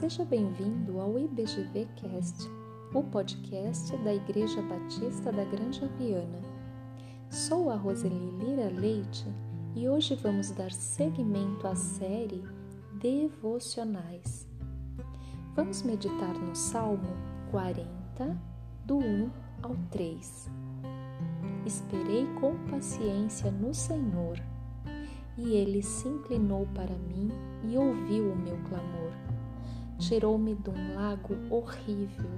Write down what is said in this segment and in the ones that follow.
Seja bem-vindo ao IBGV Cast, o podcast da Igreja Batista da Granja Viana. Sou a Roseli Lira Leite e hoje vamos dar seguimento à série Devocionais. Vamos meditar no Salmo 40, do 1 ao 3. Esperei com paciência no Senhor, e ele se inclinou para mim e ouviu o meu clamor. Tirou-me de um lago horrível,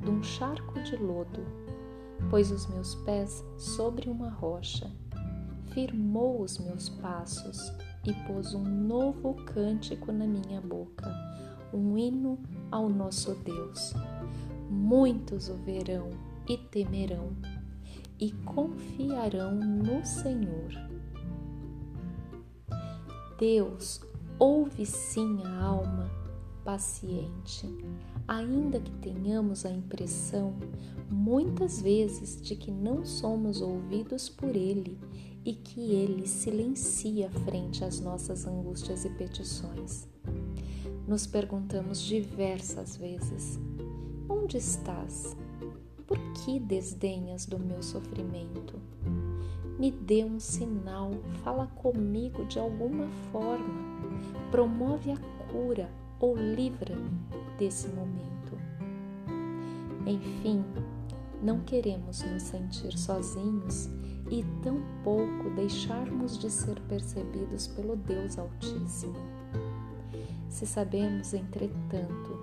de um charco de lodo, pôs os meus pés sobre uma rocha, firmou os meus passos e pôs um novo cântico na minha boca, um hino ao nosso Deus. Muitos o verão e temerão e confiarão no Senhor. Deus ouve sim a alma paciente, ainda que tenhamos a impressão, muitas vezes, de que não somos ouvidos por Ele e que Ele silencia frente às nossas angústias e petições. Nos perguntamos diversas vezes: Onde estás? Por que desdenhas do meu sofrimento? Me dê um sinal, fala comigo de alguma forma, promove a cura ou livra-me desse momento. Enfim, não queremos nos sentir sozinhos e tampouco deixarmos de ser percebidos pelo Deus Altíssimo. Se sabemos, entretanto,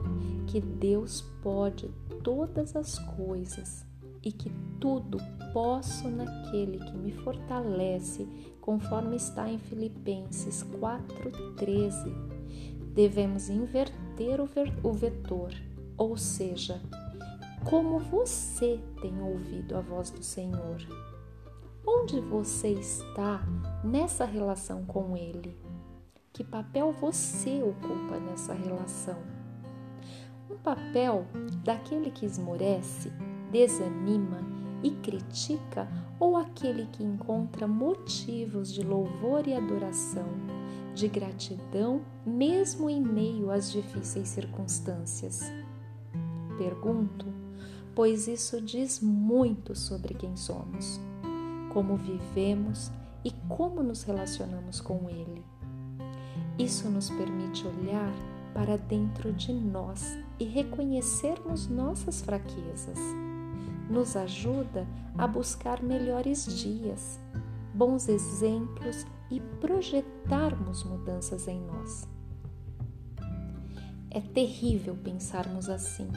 que Deus pode todas as coisas e que tudo posso naquele que me fortalece, conforme está em Filipenses 4:13. Devemos inverter o vetor, ou seja, como você tem ouvido a voz do Senhor? Onde você está nessa relação com Ele? Que papel você ocupa nessa relação? um papel daquele que esmorece, desanima e critica ou aquele que encontra motivos de louvor e adoração, de gratidão, mesmo em meio às difíceis circunstâncias? Pergunto, pois isso diz muito sobre quem somos, como vivemos e como nos relacionamos com Ele. Isso nos permite olhar para dentro de nós e reconhecermos nossas fraquezas. Nos ajuda a buscar melhores dias, bons exemplos e projetarmos mudanças em nós. É terrível pensarmos assim,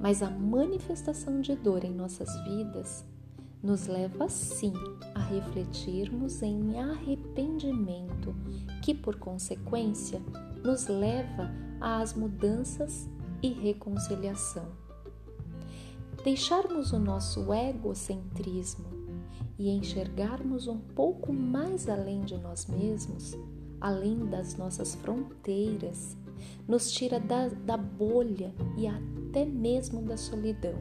mas a manifestação de dor em nossas vidas nos leva sim a refletirmos em arrependimento, que por consequência nos leva às mudanças e reconciliação. Deixarmos o nosso egocentrismo e enxergarmos um pouco mais além de nós mesmos, além das nossas fronteiras, nos tira da, da bolha e até mesmo da solidão.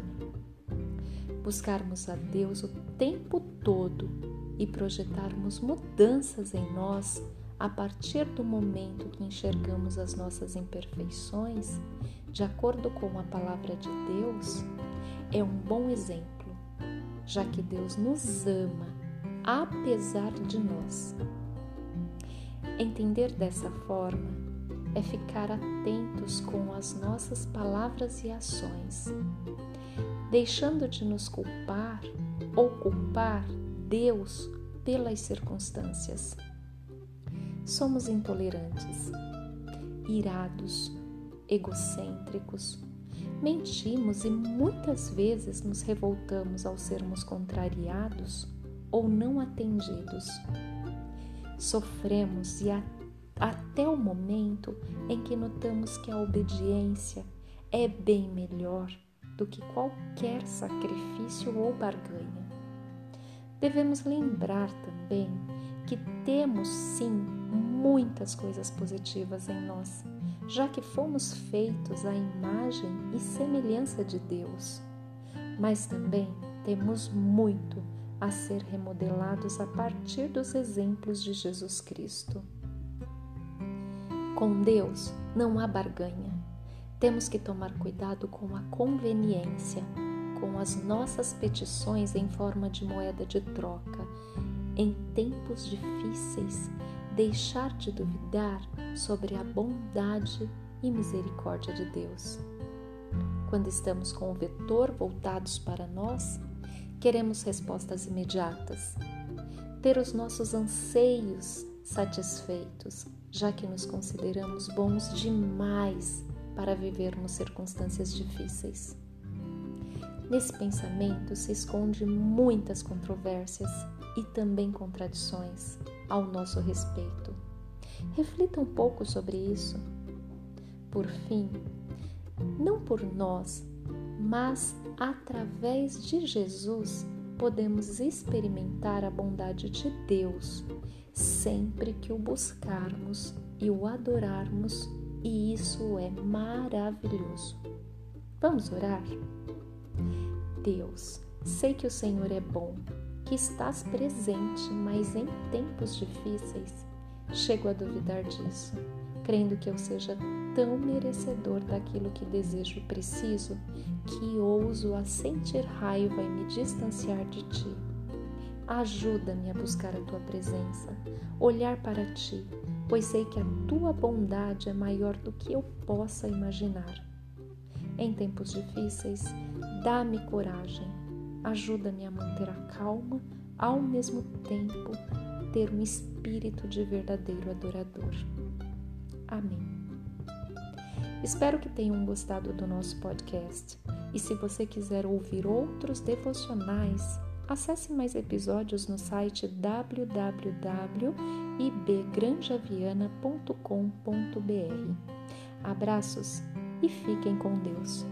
Buscarmos a Deus o tempo todo e projetarmos mudanças em nós a partir do momento que enxergamos as nossas imperfeições, de acordo com a palavra de Deus, é um bom exemplo, já que Deus nos ama apesar de nós. Entender dessa forma é ficar atentos com as nossas palavras e ações, deixando de nos culpar ou culpar Deus pelas circunstâncias somos intolerantes, irados, egocêntricos, mentimos e muitas vezes nos revoltamos ao sermos contrariados ou não atendidos. Sofremos e até o momento em que notamos que a obediência é bem melhor do que qualquer sacrifício ou barganha. Devemos lembrar também que temos sim muitas coisas positivas em nós, já que fomos feitos à imagem e semelhança de Deus. Mas também temos muito a ser remodelados a partir dos exemplos de Jesus Cristo. Com Deus não há barganha. temos que tomar cuidado com a conveniência, com as nossas petições em forma de moeda de troca. Em tempos difíceis, deixar de duvidar sobre a bondade e misericórdia de Deus. Quando estamos com o vetor voltados para nós, queremos respostas imediatas, ter os nossos anseios satisfeitos, já que nos consideramos bons demais para vivermos circunstâncias difíceis. Nesse pensamento se esconde muitas controvérsias e também contradições ao nosso respeito. Reflita um pouco sobre isso. Por fim, não por nós, mas através de Jesus podemos experimentar a bondade de Deus sempre que o buscarmos e o adorarmos, e isso é maravilhoso. Vamos orar? Deus, sei que o Senhor é bom, que estás presente, mas em tempos difíceis chego a duvidar disso, crendo que eu seja tão merecedor daquilo que desejo e preciso que ouso a sentir raiva e me distanciar de ti. Ajuda-me a buscar a tua presença, olhar para ti, pois sei que a tua bondade é maior do que eu possa imaginar. Em tempos difíceis, dá-me coragem, ajuda-me a manter a calma, ao mesmo tempo ter um espírito de verdadeiro adorador. Amém. Espero que tenham gostado do nosso podcast. E se você quiser ouvir outros devocionais, acesse mais episódios no site www.ibgranjaviana.com.br. Abraços e fiquem com Deus.